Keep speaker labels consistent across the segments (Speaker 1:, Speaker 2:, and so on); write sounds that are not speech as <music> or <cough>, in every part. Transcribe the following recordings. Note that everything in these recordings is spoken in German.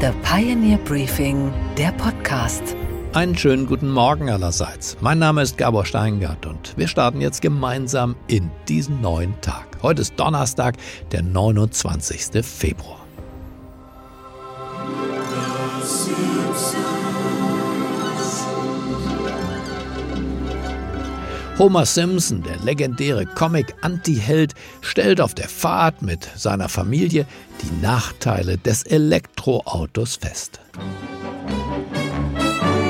Speaker 1: The Pioneer Briefing, der Podcast.
Speaker 2: Einen schönen guten Morgen allerseits. Mein Name ist Gabor Steingart und wir starten jetzt gemeinsam in diesen neuen Tag. Heute ist Donnerstag, der 29. Februar. Homer Simpson, der legendäre Comic-Anti-Held, stellt auf der Fahrt mit seiner Familie die Nachteile des Elektroautos fest.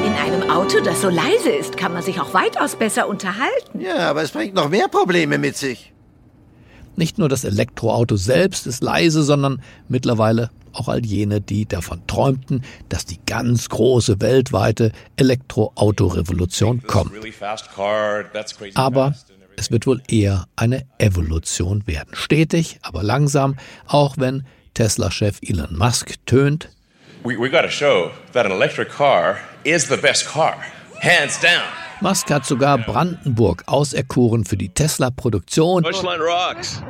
Speaker 3: In einem Auto, das so leise ist, kann man sich auch weitaus besser unterhalten.
Speaker 4: Ja, aber es bringt noch mehr Probleme mit sich.
Speaker 2: Nicht nur das Elektroauto selbst ist leise, sondern mittlerweile auch all jene, die davon träumten, dass die ganz große weltweite Elektroautorevolution kommt. Aber es wird wohl eher eine Evolution werden. Stetig, aber langsam, auch wenn Tesla-Chef Elon Musk tönt.
Speaker 5: We, we got to show that an electric car is the best car, hands down.
Speaker 2: Musk hat sogar Brandenburg auserkoren für die Tesla-Produktion.
Speaker 5: Deutschland rocks.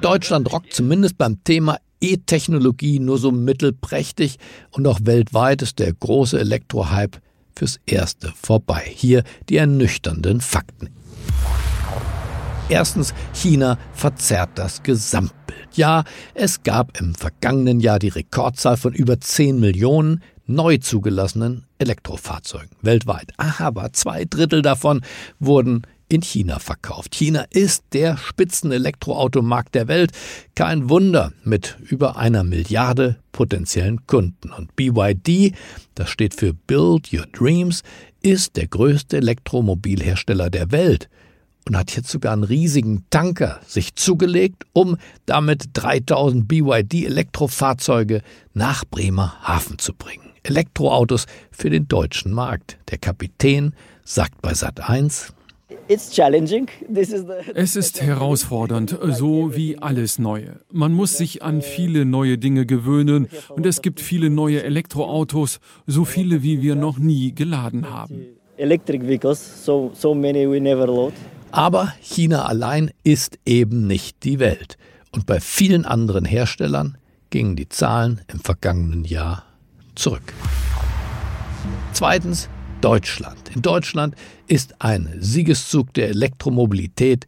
Speaker 2: Deutschland rockt zumindest beim Thema E-Technologie nur so mittelprächtig und auch weltweit ist der große Elektrohype fürs Erste vorbei. Hier die ernüchternden Fakten. Erstens, China verzerrt das Gesamtbild. Ja, es gab im vergangenen Jahr die Rekordzahl von über 10 Millionen neu zugelassenen Elektrofahrzeugen weltweit. Aber zwei Drittel davon wurden in China verkauft. China ist der Spitzen-Elektroautomarkt der Welt. Kein Wunder mit über einer Milliarde potenziellen Kunden. Und BYD, das steht für Build Your Dreams, ist der größte Elektromobilhersteller der Welt und hat jetzt sogar einen riesigen Tanker sich zugelegt, um damit 3000 BYD Elektrofahrzeuge nach Bremerhaven zu bringen. Elektroautos für den deutschen Markt. Der Kapitän sagt bei Sat 1,
Speaker 6: es ist herausfordernd, so wie alles Neue. Man muss sich an viele neue Dinge gewöhnen und es gibt viele neue Elektroautos, so viele wie wir noch nie geladen haben.
Speaker 2: Aber China allein ist eben nicht die Welt. Und bei vielen anderen Herstellern gingen die Zahlen im vergangenen Jahr zurück. Zweitens Deutschland. In Deutschland ist ein Siegeszug der Elektromobilität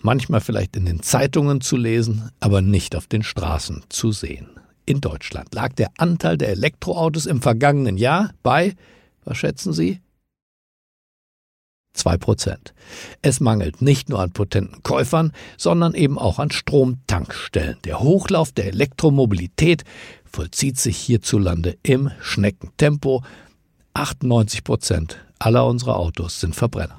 Speaker 2: manchmal vielleicht in den Zeitungen zu lesen, aber nicht auf den Straßen zu sehen. In Deutschland lag der Anteil der Elektroautos im vergangenen Jahr bei, was schätzen Sie? 2 Prozent. Es mangelt nicht nur an potenten Käufern, sondern eben auch an Stromtankstellen. Der Hochlauf der Elektromobilität vollzieht sich hierzulande im Schneckentempo. 98 Prozent aller unserer Autos sind Verbrenner.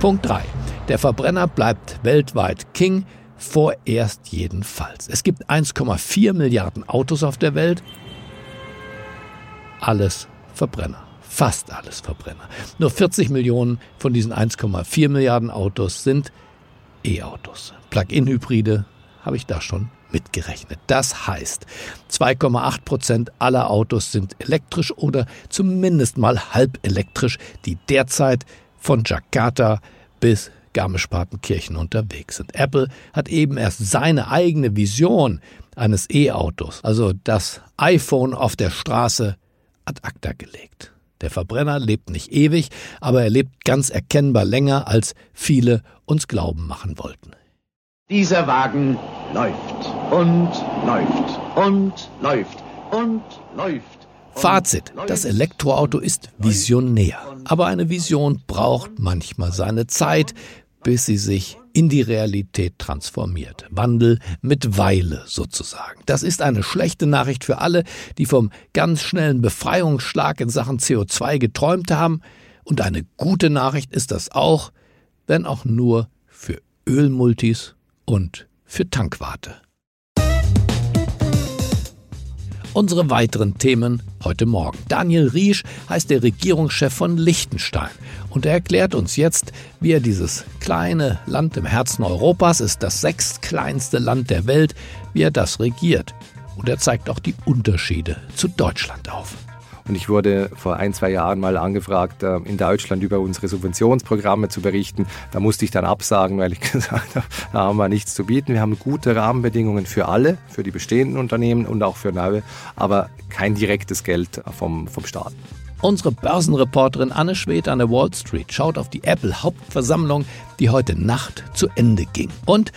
Speaker 2: Punkt 3. Der Verbrenner bleibt weltweit King, vorerst jedenfalls. Es gibt 1,4 Milliarden Autos auf der Welt. Alles Verbrenner. Fast alles Verbrenner. Nur 40 Millionen von diesen 1,4 Milliarden Autos sind E-Autos. Plug-in-Hybride habe ich da schon mitgerechnet. Das heißt, 2,8 Prozent aller Autos sind elektrisch oder zumindest mal halb elektrisch, die derzeit von Jakarta bis Garmisch-Partenkirchen unterwegs sind. Apple hat eben erst seine eigene Vision eines E-Autos, also das iPhone auf der Straße, ad acta gelegt. Der Verbrenner lebt nicht ewig, aber er lebt ganz erkennbar länger, als viele uns glauben machen wollten.
Speaker 7: Dieser Wagen läuft und läuft und läuft und läuft.
Speaker 2: Fazit, das Elektroauto ist visionär, aber eine Vision braucht manchmal seine Zeit, bis sie sich in die Realität transformiert. Wandel mit Weile sozusagen. Das ist eine schlechte Nachricht für alle, die vom ganz schnellen Befreiungsschlag in Sachen CO2 geträumt haben. Und eine gute Nachricht ist das auch, wenn auch nur für Ölmultis und für Tankwarte. Unsere weiteren Themen heute Morgen. Daniel Riesch heißt der Regierungschef von Liechtenstein und er erklärt uns jetzt, wie er dieses kleine Land im Herzen Europas ist, das sechstkleinste Land der Welt, wie er das regiert. Und er zeigt auch die Unterschiede zu Deutschland auf.
Speaker 8: Und ich wurde vor ein, zwei Jahren mal angefragt, äh, in Deutschland über unsere Subventionsprogramme zu berichten. Da musste ich dann absagen, weil ich <laughs> gesagt habe, da haben wir nichts zu bieten. Wir haben gute Rahmenbedingungen für alle, für die bestehenden Unternehmen und auch für neue, aber kein direktes Geld vom, vom Staat.
Speaker 2: Unsere Börsenreporterin Anne Schwed an der Wall Street schaut auf die Apple-Hauptversammlung, die heute Nacht zu Ende ging. Und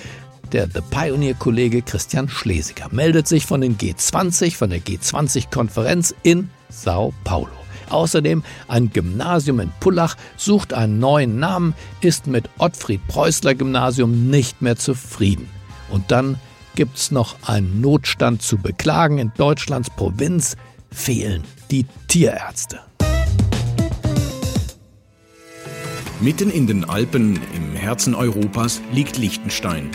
Speaker 2: der The Pioneer-Kollege Christian Schlesiger meldet sich von den G20, von der G20-Konferenz in Sao Paulo. Außerdem ein Gymnasium in Pullach sucht einen neuen Namen, ist mit Ottfried Preußler Gymnasium nicht mehr zufrieden. Und dann gibt's noch einen Notstand zu beklagen. In Deutschlands Provinz fehlen die Tierärzte.
Speaker 9: Mitten in den Alpen im Herzen Europas liegt Liechtenstein.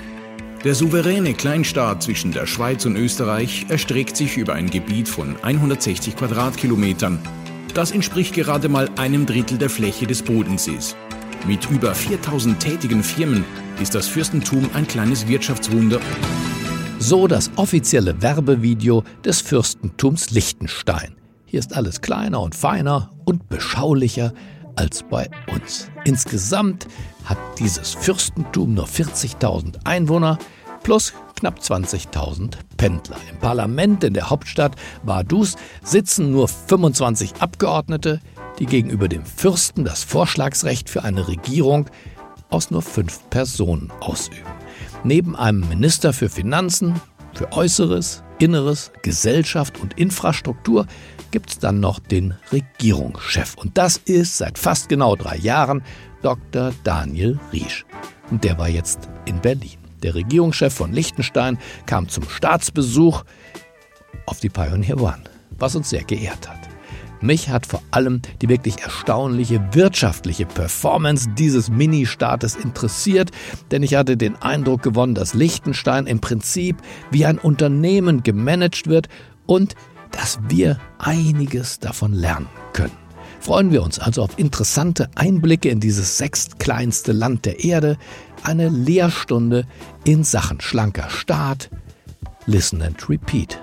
Speaker 9: Der souveräne Kleinstaat zwischen der Schweiz und Österreich erstreckt sich über ein Gebiet von 160 Quadratkilometern. Das entspricht gerade mal einem Drittel der Fläche des Bodensees. Mit über 4000 tätigen Firmen ist das Fürstentum ein kleines Wirtschaftswunder.
Speaker 2: So das offizielle Werbevideo des Fürstentums Liechtenstein. Hier ist alles kleiner und feiner und beschaulicher als bei uns. Insgesamt hat dieses Fürstentum nur 40.000 Einwohner plus knapp 20.000 Pendler. Im Parlament in der Hauptstadt Vaduz sitzen nur 25 Abgeordnete, die gegenüber dem Fürsten das Vorschlagsrecht für eine Regierung aus nur fünf Personen ausüben. Neben einem Minister für Finanzen, für Äußeres, Inneres, Gesellschaft und Infrastruktur gibt es dann noch den Regierungschef. Und das ist seit fast genau drei Jahren Dr. Daniel Riesch. Und der war jetzt in Berlin. Der Regierungschef von Liechtenstein kam zum Staatsbesuch auf die Pioneer One, was uns sehr geehrt hat. Mich hat vor allem die wirklich erstaunliche wirtschaftliche Performance dieses Mini-Staates interessiert, denn ich hatte den Eindruck gewonnen, dass Liechtenstein im Prinzip wie ein Unternehmen gemanagt wird und dass wir einiges davon lernen können. Freuen wir uns also auf interessante Einblicke in dieses sechstkleinste Land der Erde, eine Lehrstunde in Sachen schlanker Staat. Listen and repeat.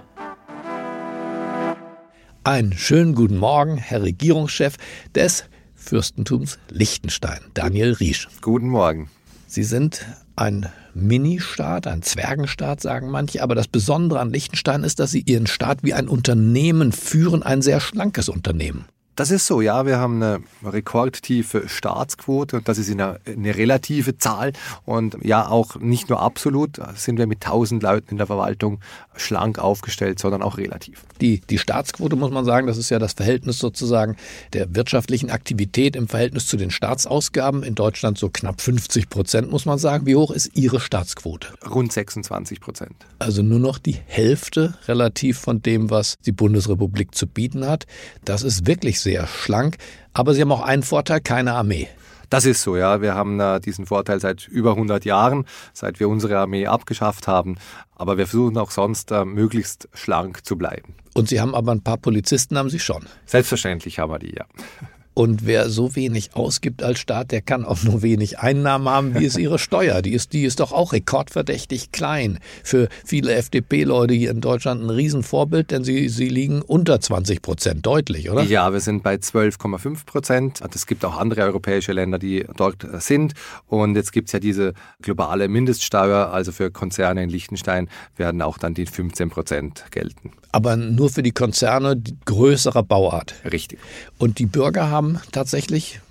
Speaker 2: Einen schönen guten Morgen, Herr Regierungschef des Fürstentums Liechtenstein, Daniel Riesch.
Speaker 8: Guten Morgen.
Speaker 2: Sie sind ein Ministaat, ein Zwergenstaat, sagen manche. Aber das Besondere an Liechtenstein ist, dass sie ihren Staat wie ein Unternehmen führen, ein sehr schlankes Unternehmen.
Speaker 8: Das ist so, ja. Wir haben eine rekordtiefe Staatsquote und das ist eine, eine, relative Zahl. Und ja, auch nicht nur absolut sind wir mit 1000 Leuten in der Verwaltung schlank aufgestellt, sondern auch relativ.
Speaker 2: Die, die Staatsquote, muss man sagen, das ist ja das Verhältnis sozusagen der wirtschaftlichen Aktivität im Verhältnis zu den Staatsausgaben. In Deutschland so knapp 50 Prozent, muss man sagen. Wie hoch ist Ihre Staatsquote?
Speaker 8: Rund 26 Prozent.
Speaker 2: Also nur noch die Hälfte relativ von dem, was die Bundesrepublik zu bieten hat. Das ist wirklich sehr sehr schlank. Aber sie haben auch einen Vorteil, keine Armee.
Speaker 8: Das ist so, ja. Wir haben äh, diesen Vorteil seit über 100 Jahren, seit wir unsere Armee abgeschafft haben. Aber wir versuchen auch sonst äh, möglichst schlank zu bleiben.
Speaker 2: Und Sie haben aber ein paar Polizisten, haben Sie schon?
Speaker 8: Selbstverständlich haben wir die, ja.
Speaker 2: Und wer so wenig ausgibt als Staat, der kann auch nur wenig Einnahmen haben. Wie ist ihre Steuer? Die ist, die ist doch auch rekordverdächtig klein. Für viele FDP-Leute hier in Deutschland ein Riesenvorbild, denn sie, sie liegen unter 20 Prozent, deutlich, oder?
Speaker 8: Ja, wir sind bei 12,5 Prozent. Es gibt auch andere europäische Länder, die dort sind. Und jetzt gibt es ja diese globale Mindeststeuer. Also für Konzerne in Liechtenstein werden auch dann die 15 Prozent gelten.
Speaker 2: Aber nur für die Konzerne größerer Bauart.
Speaker 8: Richtig.
Speaker 2: Und die Bürger haben tatsächlich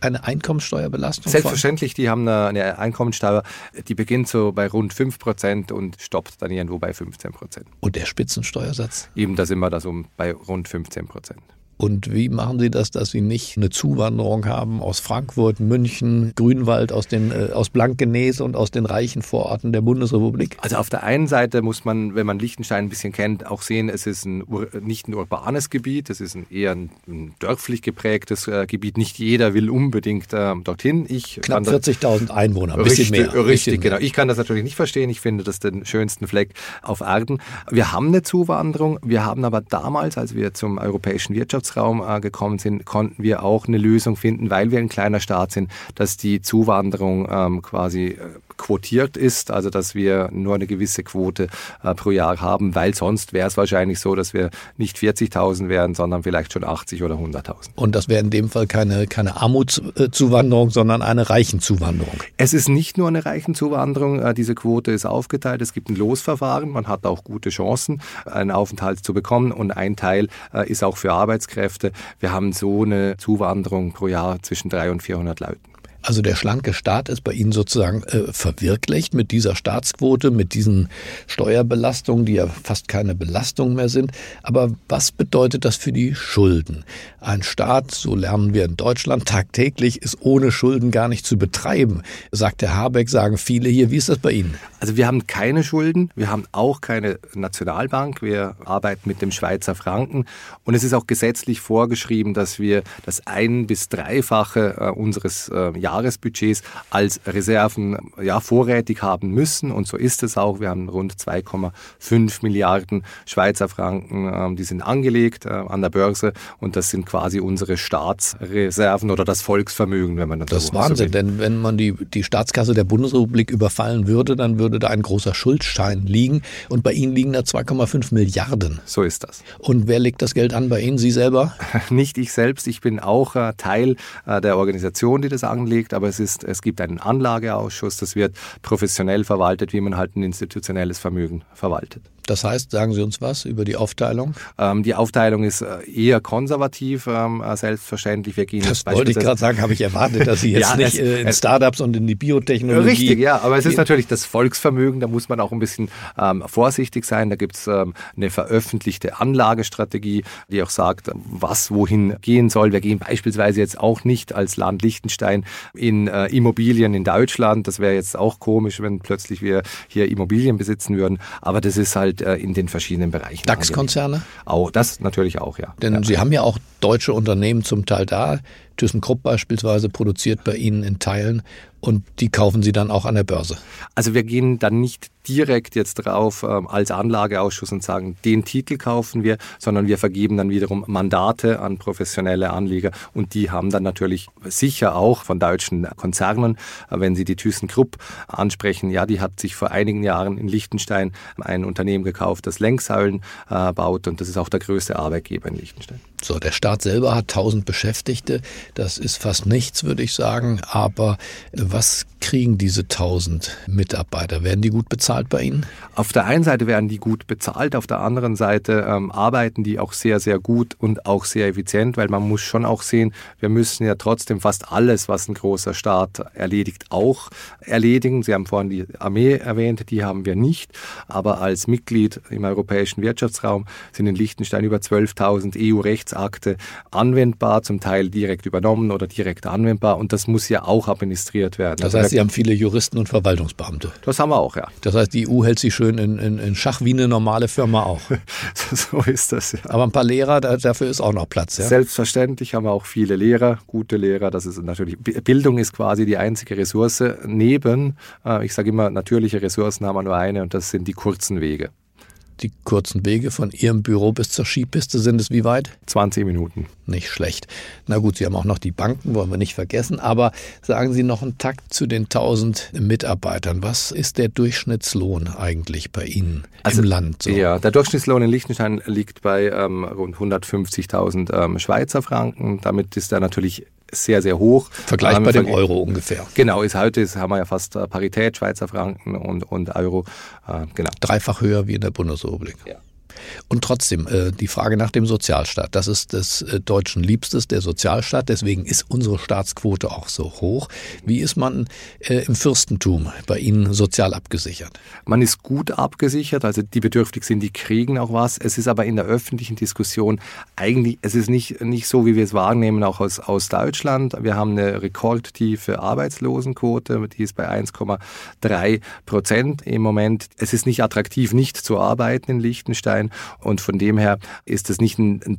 Speaker 2: eine Einkommensteuerbelastung?
Speaker 8: Selbstverständlich, die haben eine, eine Einkommensteuer, die beginnt so bei rund 5 Prozent und stoppt dann irgendwo bei 15 Prozent.
Speaker 2: Und der Spitzensteuersatz?
Speaker 8: Eben, da sind wir da so bei rund 15 Prozent.
Speaker 2: Und wie machen Sie das, dass Sie nicht eine Zuwanderung haben aus Frankfurt, München, Grünwald, aus, den, äh, aus Blankenese und aus den reichen Vororten der Bundesrepublik?
Speaker 8: Also auf der einen Seite muss man, wenn man Liechtenstein ein bisschen kennt, auch sehen, es ist ein, nicht ein urbanes Gebiet, es ist ein, eher ein, ein dörflich geprägtes äh, Gebiet. Nicht jeder will unbedingt äh, dorthin.
Speaker 2: Ich Knapp 40.000 Einwohner, ein bisschen
Speaker 8: richtig,
Speaker 2: mehr.
Speaker 8: Richtig, genau. Ich kann das natürlich nicht verstehen. Ich finde das den schönsten Fleck auf Erden. Wir haben eine Zuwanderung. Wir haben aber damals, als wir zum Europäischen Wirtschaftsraum Wirtschaftsraum äh, gekommen sind, konnten wir auch eine Lösung finden, weil wir ein kleiner Staat sind, dass die Zuwanderung ähm, quasi äh, quotiert ist, also dass wir nur eine gewisse Quote äh, pro Jahr haben, weil sonst wäre es wahrscheinlich so, dass wir nicht 40.000 wären, sondern vielleicht schon 80 oder 100.000.
Speaker 2: Und das wäre in dem Fall keine, keine Armutszuwanderung, sondern eine Reichenzuwanderung.
Speaker 8: Es ist nicht nur eine Reichenzuwanderung, äh, diese Quote ist aufgeteilt, es gibt ein Losverfahren, man hat auch gute Chancen, einen Aufenthalt zu bekommen und ein Teil äh, ist auch für Arbeitskräfte. Wir haben so eine Zuwanderung pro Jahr zwischen 300 und 400 Leuten.
Speaker 2: Also der schlanke Staat ist bei Ihnen sozusagen äh, verwirklicht mit dieser Staatsquote, mit diesen Steuerbelastungen, die ja fast keine Belastung mehr sind. Aber was bedeutet das für die Schulden? Ein Staat, so lernen wir in Deutschland tagtäglich, ist ohne Schulden gar nicht zu betreiben, sagt der Habeck, sagen viele hier. Wie ist das bei Ihnen?
Speaker 8: Also wir haben keine Schulden, wir haben auch keine Nationalbank, wir arbeiten mit dem Schweizer Franken und es ist auch gesetzlich vorgeschrieben, dass wir das ein- bis dreifache äh, unseres äh, Jahresbudgets als Reserven ja, vorrätig haben müssen. Und so ist es auch. Wir haben rund 2,5 Milliarden Schweizer Franken, ähm, die sind angelegt äh, an der Börse. Und das sind quasi unsere Staatsreserven oder das Volksvermögen, wenn man das,
Speaker 2: das
Speaker 8: so
Speaker 2: ist Wahnsinn, so denn wenn man die, die Staatskasse der Bundesrepublik überfallen würde, dann würde da ein großer Schuldschein liegen. Und bei Ihnen liegen da 2,5 Milliarden.
Speaker 8: So ist das.
Speaker 2: Und wer legt das Geld an bei Ihnen? Sie selber? <laughs>
Speaker 8: Nicht ich selbst. Ich bin auch äh, Teil äh, der Organisation, die das anlegt angelegt, aber es, ist, es gibt einen Anlageausschuss, das wird professionell verwaltet, wie man halt ein institutionelles Vermögen verwaltet.
Speaker 2: Das heißt, sagen Sie uns was über die Aufteilung?
Speaker 8: Ähm, die Aufteilung ist äh, eher konservativ, ähm, äh, selbstverständlich. Wir gehen
Speaker 2: das wollte ich gerade sagen, habe ich erwartet, dass Sie <laughs> jetzt ja, nicht äh, in Startups und in die Biotechnologie...
Speaker 8: Richtig, ja, aber es ist natürlich das Volksvermögen, da muss man auch ein bisschen ähm, vorsichtig sein. Da gibt es ähm, eine veröffentlichte Anlagestrategie, die auch sagt, was wohin gehen soll. Wir gehen beispielsweise jetzt auch nicht als Land Liechtenstein in äh, Immobilien in Deutschland. Das wäre jetzt auch komisch, wenn plötzlich wir hier Immobilien besitzen würden. Aber das ist halt halt in den verschiedenen Bereichen.
Speaker 2: DAX-Konzerne?
Speaker 8: Auch, das natürlich auch, ja.
Speaker 2: Denn
Speaker 8: ja.
Speaker 2: Sie haben ja auch deutsche Unternehmen zum Teil da. ThyssenKrupp beispielsweise produziert bei Ihnen in Teilen und die kaufen Sie dann auch an der Börse.
Speaker 8: Also wir gehen dann nicht direkt jetzt drauf ähm, als Anlageausschuss und sagen, den Titel kaufen wir, sondern wir vergeben dann wiederum Mandate an professionelle Anleger und die haben dann natürlich sicher auch von deutschen Konzernen, äh, wenn Sie die ThyssenKrupp ansprechen, ja, die hat sich vor einigen Jahren in Liechtenstein ein Unternehmen gekauft, das Lenksäulen äh, baut und das ist auch der größte Arbeitgeber in Liechtenstein.
Speaker 2: So, der Staat selber hat 1000 Beschäftigte. Das ist fast nichts, würde ich sagen. Aber was kriegen diese 1000 Mitarbeiter? Werden die gut bezahlt bei Ihnen?
Speaker 8: Auf der einen Seite werden die gut bezahlt, auf der anderen Seite ähm, arbeiten die auch sehr, sehr gut und auch sehr effizient, weil man muss schon auch sehen, wir müssen ja trotzdem fast alles, was ein großer Staat erledigt, auch erledigen. Sie haben vorhin die Armee erwähnt, die haben wir nicht. Aber als Mitglied im europäischen Wirtschaftsraum sind in Liechtenstein über 12.000 EU-Rechtsakte anwendbar, zum Teil direkt übernommen oder direkt anwendbar. Und das muss ja auch administriert werden.
Speaker 2: Das heißt, Sie haben viele Juristen und Verwaltungsbeamte.
Speaker 8: Das haben wir auch, ja.
Speaker 2: Das heißt, die EU hält sich schön in, in, in Schach wie eine normale Firma auch. <laughs>
Speaker 8: so ist das, ja.
Speaker 2: Aber ein paar Lehrer, da, dafür ist auch noch Platz, ja?
Speaker 8: Selbstverständlich haben wir auch viele Lehrer, gute Lehrer. Das ist natürlich, Bildung ist quasi die einzige Ressource neben, äh, ich sage immer, natürliche Ressourcen haben wir nur eine und das sind die kurzen Wege
Speaker 2: die kurzen Wege von Ihrem Büro bis zur Skipiste sind es wie weit?
Speaker 8: 20 Minuten.
Speaker 2: Nicht schlecht. Na gut, Sie haben auch noch die Banken, wollen wir nicht vergessen. Aber sagen Sie noch einen Takt zu den 1000 Mitarbeitern. Was ist der Durchschnittslohn eigentlich bei Ihnen also, im Land?
Speaker 8: So? Ja, der Durchschnittslohn in Liechtenstein liegt bei ähm, rund 150.000 ähm, Schweizer Franken. Damit ist er natürlich sehr, sehr hoch.
Speaker 2: Vergleichbar ähm, dem Euro ungefähr.
Speaker 8: Genau, ist heute ist, haben wir ja fast äh, Parität, Schweizer Franken und, und Euro.
Speaker 2: Äh, genau. Dreifach höher wie in der Bundesrepublik.
Speaker 8: Ja.
Speaker 2: Und trotzdem, äh, die Frage nach dem Sozialstaat. Das ist des äh, Deutschen Liebstes, der Sozialstaat. Deswegen ist unsere Staatsquote auch so hoch. Wie ist man äh, im Fürstentum bei Ihnen sozial abgesichert?
Speaker 8: Man ist gut abgesichert. Also die bedürftig sind, die kriegen auch was. Es ist aber in der öffentlichen Diskussion eigentlich, es ist nicht, nicht so, wie wir es wahrnehmen, auch aus, aus Deutschland. Wir haben eine rekordtiefe Arbeitslosenquote. Die ist bei 1,3 Prozent im Moment. Es ist nicht attraktiv, nicht zu arbeiten in Liechtenstein. Und von dem her ist es nicht ein, ein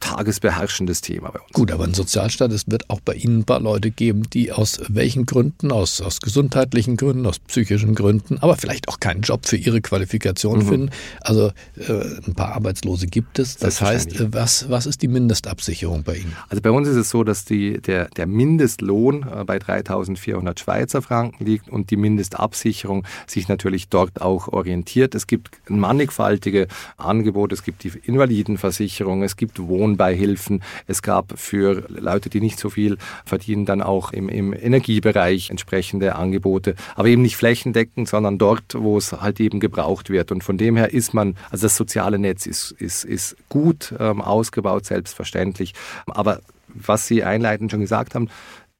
Speaker 8: tagesbeherrschendes Thema bei uns.
Speaker 2: Gut, aber ein Sozialstaat, es wird auch bei Ihnen ein paar Leute geben, die aus welchen Gründen, aus, aus gesundheitlichen Gründen, aus psychischen Gründen, aber vielleicht auch keinen Job für ihre Qualifikation mhm. finden. Also äh, ein paar Arbeitslose gibt es. Das heißt, äh, was, was ist die Mindestabsicherung bei Ihnen?
Speaker 8: Also bei uns ist es so, dass die, der, der Mindestlohn äh, bei 3.400 Schweizer Franken liegt und die Mindestabsicherung sich natürlich dort auch orientiert. Es gibt mannigfaltige Angebote, es gibt die Invalidenversicherung, es gibt Wohnbeihilfen, es gab für Leute, die nicht so viel verdienen, dann auch im, im Energiebereich entsprechende Angebote, aber eben nicht flächendeckend, sondern dort, wo es halt eben gebraucht wird. Und von dem her ist man, also das soziale Netz ist, ist, ist gut ähm, ausgebaut, selbstverständlich. Aber was Sie einleitend schon gesagt haben,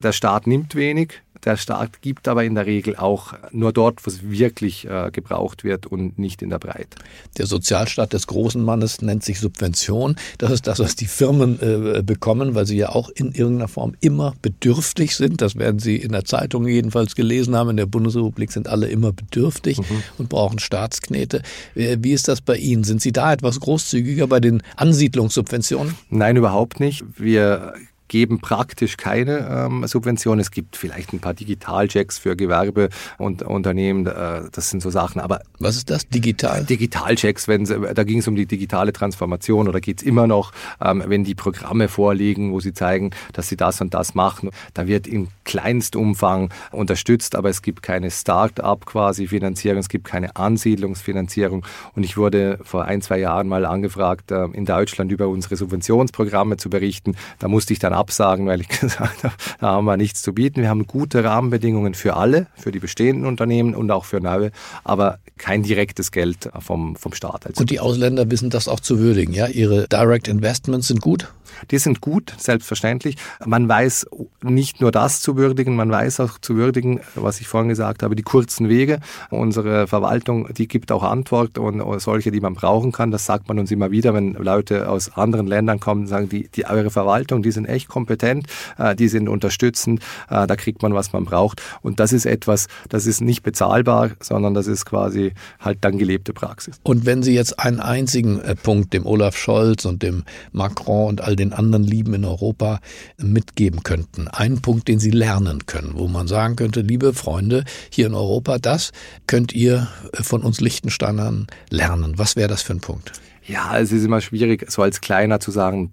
Speaker 8: der Staat nimmt wenig, der Staat gibt aber in der Regel auch nur dort, wo es wirklich äh, gebraucht wird und nicht in der Breite.
Speaker 2: Der Sozialstaat des großen Mannes nennt sich Subvention. Das ist das, was die Firmen äh, bekommen, weil sie ja auch in irgendeiner Form immer bedürftig sind. Das werden Sie in der Zeitung jedenfalls gelesen haben. In der Bundesrepublik sind alle immer bedürftig mhm. und brauchen Staatsknete. Äh, wie ist das bei Ihnen? Sind Sie da etwas großzügiger bei den Ansiedlungssubventionen?
Speaker 8: Nein, überhaupt nicht. Wir geben praktisch keine ähm, Subventionen. Es gibt vielleicht ein paar Digitalchecks für Gewerbe und Unternehmen. Äh, das sind so Sachen. Aber
Speaker 2: was ist das? Digital?
Speaker 8: Digitalchecks, wenn da ging es um die digitale Transformation oder geht es immer noch, ähm, wenn die Programme vorliegen, wo sie zeigen, dass sie das und das machen. Da wird in Kleinstumfang unterstützt, aber es gibt keine Start-up quasi Finanzierung, es gibt keine Ansiedlungsfinanzierung. Und ich wurde vor ein, zwei Jahren mal angefragt, äh, in Deutschland über unsere Subventionsprogramme zu berichten. Da musste ich dann absagen, weil ich <laughs> gesagt habe, da haben wir nichts zu bieten. Wir haben gute Rahmenbedingungen für alle, für die bestehenden Unternehmen und auch für neue, aber kein direktes Geld vom, vom Staat.
Speaker 2: Also und die Ausländer wissen das auch zu würdigen, ja? Ihre Direct Investments sind gut?
Speaker 8: Die sind gut, selbstverständlich. Man weiß nicht nur das zu würdigen, man weiß auch zu würdigen, was ich vorhin gesagt habe, die kurzen Wege. Unsere Verwaltung, die gibt auch Antwort und solche, die man brauchen kann. Das sagt man uns immer wieder, wenn Leute aus anderen Ländern kommen und sagen, die, die eure Verwaltung, die sind echt kompetent, äh, die sind unterstützend, äh, da kriegt man, was man braucht. Und das ist etwas, das ist nicht bezahlbar, sondern das ist quasi halt dann gelebte Praxis.
Speaker 2: Und wenn Sie jetzt einen einzigen äh, Punkt dem Olaf Scholz und dem Macron und all den anderen Lieben in Europa mitgeben könnten. Einen Punkt, den Sie lernen können, wo man sagen könnte, liebe Freunde hier in Europa, das könnt ihr von uns Lichtensteinern lernen. Was wäre das für ein Punkt?
Speaker 8: Ja, es ist immer schwierig, so als Kleiner zu sagen,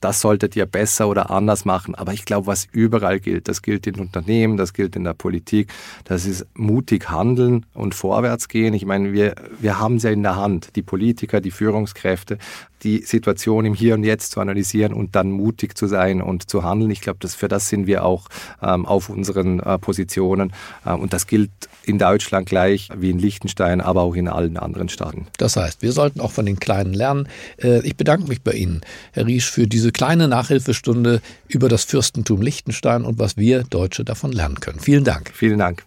Speaker 8: das solltet ihr besser oder anders machen. Aber ich glaube, was überall gilt, das gilt in Unternehmen, das gilt in der Politik, das ist mutig handeln und vorwärts gehen. Ich meine, wir, wir haben es ja in der Hand, die Politiker, die Führungskräfte, die Situation im Hier und Jetzt zu analysieren und dann mutig zu sein und zu handeln. Ich glaube, für das sind wir auch ähm, auf unseren äh, Positionen. Ähm, und das gilt in Deutschland gleich wie in Liechtenstein, aber auch in allen anderen Staaten.
Speaker 2: Das heißt, wir sollten auch von den Kleinen lernen. Äh, ich bedanke mich bei Ihnen, Herr Riesch, für diese kleine Nachhilfestunde über das Fürstentum Liechtenstein und was wir Deutsche davon lernen können. Vielen Dank.
Speaker 8: Vielen Dank.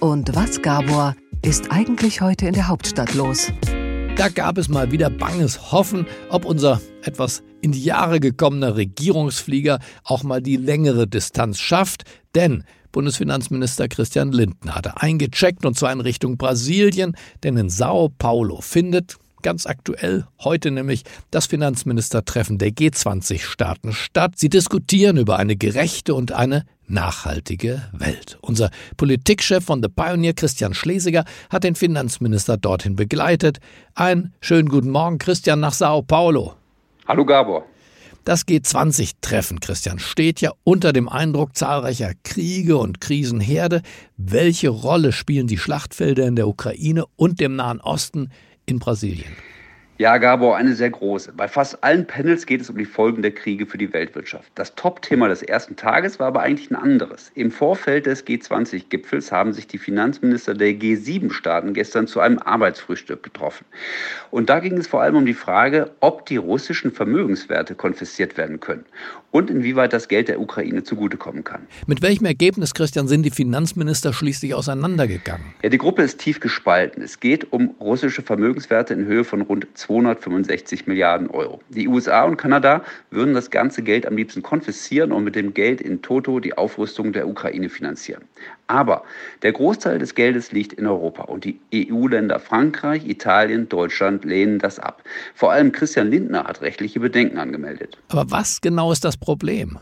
Speaker 1: Und was, Gabor, ist eigentlich heute in der Hauptstadt los?
Speaker 2: Da gab es mal wieder banges Hoffen, ob unser etwas in die Jahre gekommener Regierungsflieger auch mal die längere Distanz schafft, denn Bundesfinanzminister Christian Lindner hatte eingecheckt und zwar in Richtung Brasilien, denn in Sao Paulo findet ganz aktuell, heute nämlich das Finanzministertreffen der G20-Staaten statt. Sie diskutieren über eine gerechte und eine nachhaltige Welt. Unser Politikchef von The Pioneer, Christian Schlesiger, hat den Finanzminister dorthin begleitet. Ein schönen guten Morgen, Christian, nach Sao Paulo.
Speaker 10: Hallo Gabor.
Speaker 2: Das G20-Treffen, Christian, steht ja unter dem Eindruck zahlreicher Kriege und Krisenherde. Welche Rolle spielen die Schlachtfelder in der Ukraine und dem Nahen Osten in Brasilien.
Speaker 10: Ja, Gabor, eine sehr große. Bei fast allen Panels geht es um die Folgen der Kriege für die Weltwirtschaft. Das Top-Thema des ersten Tages war aber eigentlich ein anderes. Im Vorfeld des G20-Gipfels haben sich die Finanzminister der G7-Staaten gestern zu einem Arbeitsfrühstück getroffen. Und da ging es vor allem um die Frage, ob die russischen Vermögenswerte konfisziert werden können und inwieweit das Geld der Ukraine zugutekommen kann.
Speaker 2: Mit welchem Ergebnis, Christian, sind die Finanzminister schließlich auseinandergegangen?
Speaker 10: Ja, die Gruppe ist tief gespalten. Es geht um russische Vermögenswerte in Höhe von rund 265 Milliarden Euro. Die USA und Kanada würden das ganze Geld am liebsten konfiszieren und mit dem Geld in Toto die Aufrüstung der Ukraine finanzieren. Aber der Großteil des Geldes liegt in Europa und die EU-Länder Frankreich, Italien, Deutschland lehnen das ab. Vor allem Christian Lindner hat rechtliche Bedenken angemeldet.
Speaker 2: Aber was genau ist das Problem?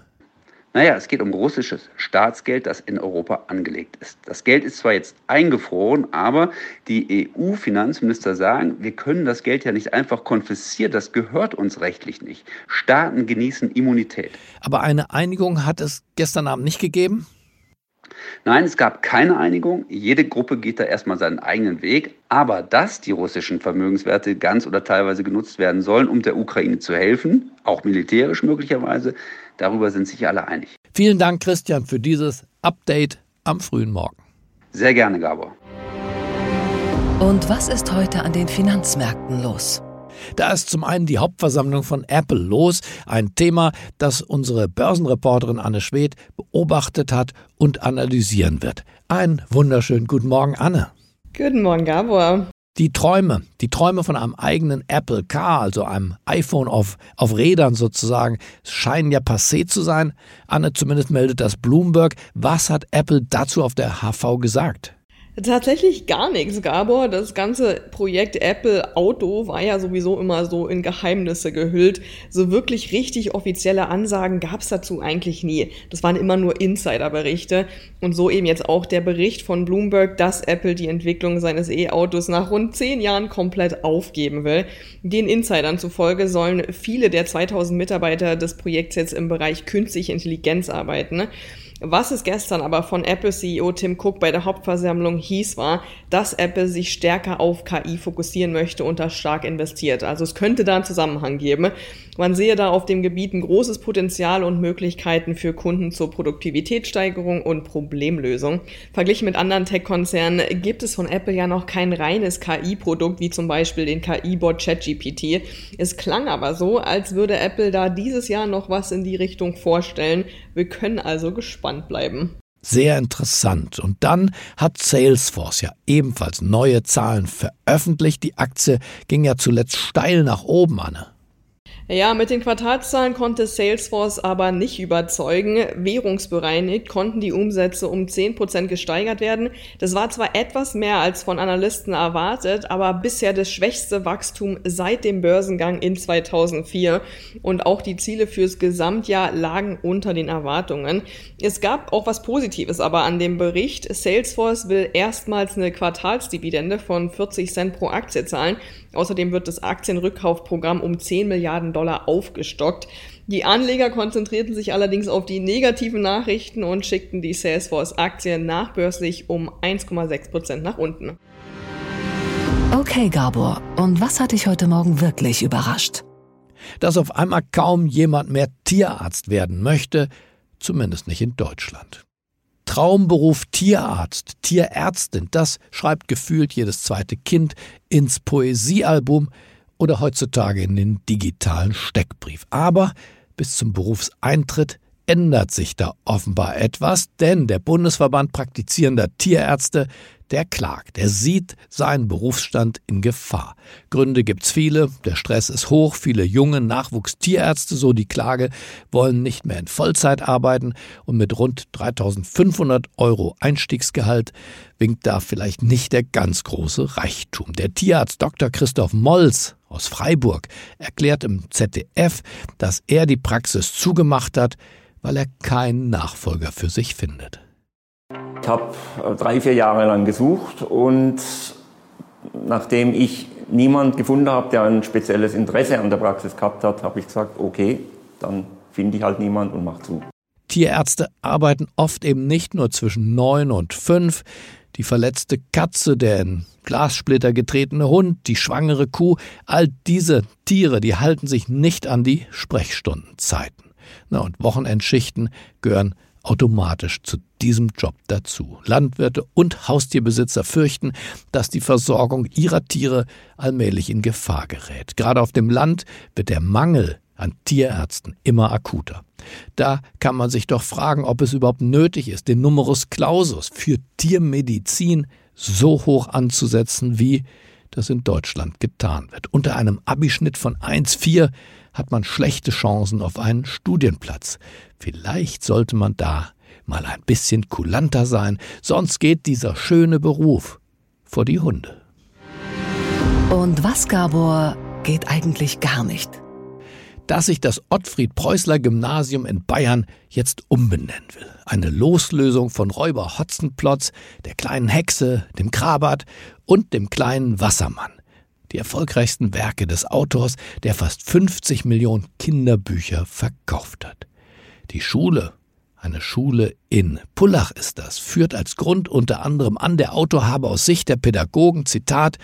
Speaker 10: Naja, es geht um russisches Staatsgeld, das in Europa angelegt ist. Das Geld ist zwar jetzt eingefroren, aber die EU-Finanzminister sagen, wir können das Geld ja nicht einfach konfiszieren, das gehört uns rechtlich nicht. Staaten genießen Immunität.
Speaker 2: Aber eine Einigung hat es gestern Abend nicht gegeben?
Speaker 10: Nein, es gab keine Einigung. Jede Gruppe geht da erstmal seinen eigenen Weg. Aber dass die russischen Vermögenswerte ganz oder teilweise genutzt werden sollen, um der Ukraine zu helfen, auch militärisch möglicherweise, darüber sind sich alle einig.
Speaker 2: Vielen Dank, Christian, für dieses Update am frühen Morgen.
Speaker 10: Sehr gerne, Gabor.
Speaker 1: Und was ist heute an den Finanzmärkten los?
Speaker 2: Da ist zum einen die Hauptversammlung von Apple los, ein Thema, das unsere Börsenreporterin Anne Schwedt beobachtet hat und analysieren wird. Einen wunderschönen guten Morgen, Anne.
Speaker 11: Guten Morgen, Gabor.
Speaker 2: Die Träume, die Träume von einem eigenen Apple Car, also einem iPhone auf, auf Rädern sozusagen, scheinen ja passé zu sein. Anne, zumindest meldet das Bloomberg. Was hat Apple dazu auf der HV gesagt?
Speaker 11: Tatsächlich gar nichts, Gabor. Das ganze Projekt Apple Auto war ja sowieso immer so in Geheimnisse gehüllt. So wirklich richtig offizielle Ansagen gab es dazu eigentlich nie. Das waren immer nur Insiderberichte. Und so eben jetzt auch der Bericht von Bloomberg, dass Apple die Entwicklung seines E-Autos nach rund zehn Jahren komplett aufgeben will. Den Insidern zufolge sollen viele der 2000 Mitarbeiter des Projekts jetzt im Bereich künstliche Intelligenz arbeiten. Was es gestern aber von Apple-CEO Tim Cook bei der Hauptversammlung hieß, war, dass Apple sich stärker auf KI fokussieren möchte und da stark investiert. Also es könnte da einen Zusammenhang geben. Man sehe da auf dem Gebiet ein großes Potenzial und Möglichkeiten für Kunden zur Produktivitätssteigerung und Problemlösung. Verglichen mit anderen Tech-Konzernen gibt es von Apple ja noch kein reines KI-Produkt, wie zum Beispiel den KI-Bot ChatGPT. Es klang aber so, als würde Apple da dieses Jahr noch was in die Richtung vorstellen. Wir können also gespannt bleiben.
Speaker 2: Sehr interessant. Und dann hat Salesforce ja ebenfalls neue Zahlen veröffentlicht. Die Aktie ging ja zuletzt steil nach oben, Anne.
Speaker 11: Ja, mit den Quartalszahlen konnte Salesforce aber nicht überzeugen. Währungsbereinigt konnten die Umsätze um 10% gesteigert werden. Das war zwar etwas mehr als von Analysten erwartet, aber bisher das schwächste Wachstum seit dem Börsengang in 2004. Und auch die Ziele fürs Gesamtjahr lagen unter den Erwartungen. Es gab auch was Positives aber an dem Bericht. Salesforce will erstmals eine Quartalsdividende von 40 Cent pro Aktie zahlen. Außerdem wird das Aktienrückkaufprogramm um 10 Milliarden Dollar aufgestockt. Die Anleger konzentrierten sich allerdings auf die negativen Nachrichten und schickten die Salesforce-Aktie nachbörslich um 1,6 Prozent nach unten.
Speaker 1: Okay, Gabor, und was hat dich heute Morgen wirklich überrascht?
Speaker 2: Dass auf einmal kaum jemand mehr Tierarzt werden möchte, zumindest nicht in Deutschland. Traumberuf Tierarzt, Tierärztin, das schreibt gefühlt jedes zweite Kind ins Poesiealbum oder heutzutage in den digitalen Steckbrief. Aber bis zum Berufseintritt ändert sich da offenbar etwas, denn der Bundesverband praktizierender Tierärzte der klagt. Er sieht seinen Berufsstand in Gefahr. Gründe gibt's viele. Der Stress ist hoch. Viele junge Nachwuchstierärzte, so die Klage, wollen nicht mehr in Vollzeit arbeiten und mit rund 3500 Euro Einstiegsgehalt winkt da vielleicht nicht der ganz große Reichtum. Der Tierarzt Dr. Christoph Molls aus Freiburg erklärt im ZDF, dass er die Praxis zugemacht hat, weil er keinen Nachfolger für sich findet.
Speaker 12: Ich habe äh, drei, vier Jahre lang gesucht und nachdem ich niemand gefunden habe, der ein spezielles Interesse an der Praxis gehabt hat, habe ich gesagt, okay, dann finde ich halt niemand und mach zu.
Speaker 2: Tierärzte arbeiten oft eben nicht nur zwischen neun und fünf. Die verletzte Katze, der in Glassplitter getretene Hund, die schwangere Kuh, all diese Tiere, die halten sich nicht an die Sprechstundenzeiten. Na, und Wochenendschichten gehören automatisch zu diesem Job dazu. Landwirte und Haustierbesitzer fürchten, dass die Versorgung ihrer Tiere allmählich in Gefahr gerät. Gerade auf dem Land wird der Mangel an Tierärzten immer akuter. Da kann man sich doch fragen, ob es überhaupt nötig ist, den Numerus Clausus für Tiermedizin so hoch anzusetzen wie das in Deutschland getan wird. Unter einem Abischnitt von 1,4 hat man schlechte Chancen auf einen Studienplatz. Vielleicht sollte man da mal ein bisschen kulanter sein, sonst geht dieser schöne Beruf vor die Hunde.
Speaker 1: Und was, Gabor, geht eigentlich gar nicht?
Speaker 2: dass sich das Ottfried Preußler Gymnasium in Bayern jetzt umbenennen will. Eine Loslösung von Räuber Hotzenplotz, der kleinen Hexe, dem Krabat und dem kleinen Wassermann. Die erfolgreichsten Werke des Autors, der fast 50 Millionen Kinderbücher verkauft hat. Die Schule eine Schule in Pullach ist das, führt als Grund unter anderem an, der Autor habe aus Sicht der Pädagogen, Zitat,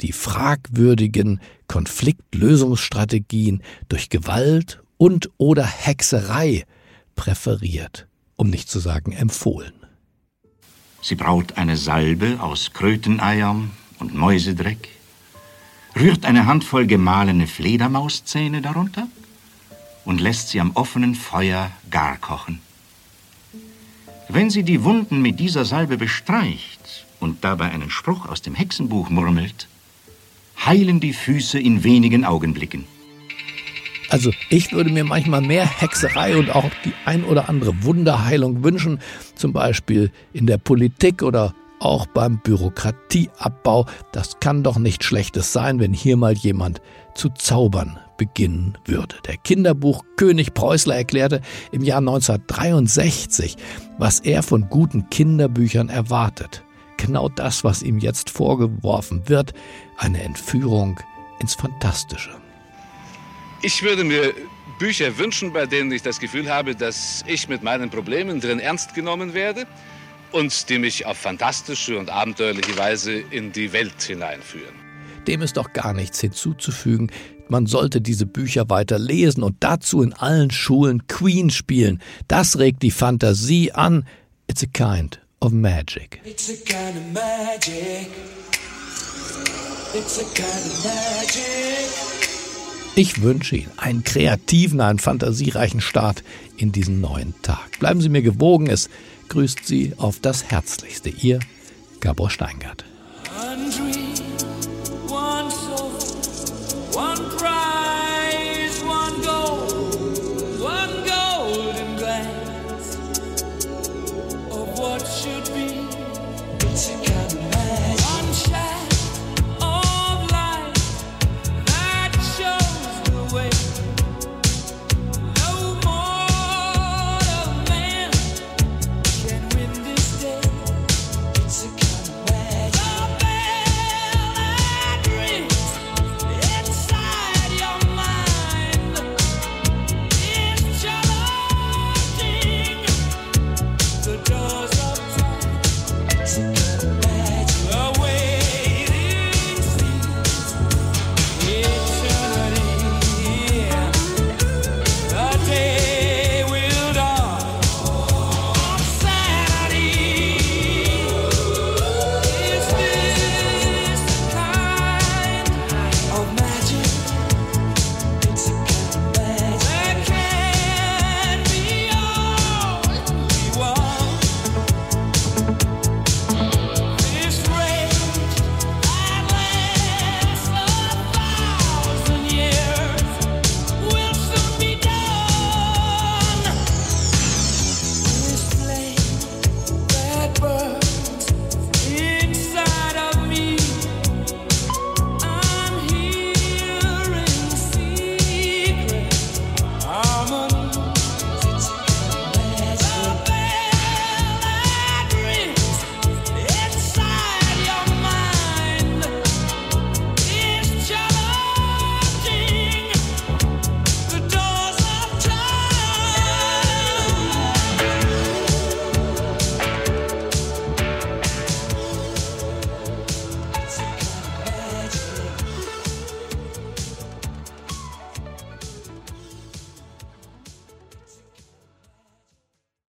Speaker 2: die fragwürdigen Konfliktlösungsstrategien durch Gewalt und oder Hexerei präferiert, um nicht zu sagen empfohlen.
Speaker 13: Sie braut eine Salbe aus Kröteneiern und Mäusedreck, rührt eine Handvoll gemahlene Fledermauszähne darunter und lässt sie am offenen Feuer gar kochen. Wenn sie die Wunden mit dieser Salbe bestreicht und dabei einen Spruch aus dem Hexenbuch murmelt, heilen die Füße in wenigen Augenblicken.
Speaker 2: Also ich würde mir manchmal mehr Hexerei und auch die ein oder andere Wunderheilung wünschen, zum Beispiel in der Politik oder auch beim Bürokratieabbau. Das kann doch nichts Schlechtes sein, wenn hier mal jemand zu zaubern beginnen würde. Der Kinderbuch König Preußler erklärte im Jahr 1963, was er von guten Kinderbüchern erwartet. Genau das, was ihm jetzt vorgeworfen wird, eine Entführung ins Fantastische.
Speaker 14: Ich würde mir Bücher wünschen, bei denen ich das Gefühl habe, dass ich mit meinen Problemen drin ernst genommen werde und die mich auf fantastische und abenteuerliche Weise in die Welt hineinführen.
Speaker 2: Dem ist doch gar nichts hinzuzufügen. Man sollte diese Bücher weiter lesen und dazu in allen Schulen Queen spielen. Das regt die Fantasie an. It's a kind of magic. It's a kind of magic. It's a kind of magic. Ich wünsche Ihnen einen kreativen, einen fantasiereichen Start in diesen neuen Tag. Bleiben Sie mir gewogen. Es grüßt Sie auf das Herzlichste. Ihr Gabor Steingart.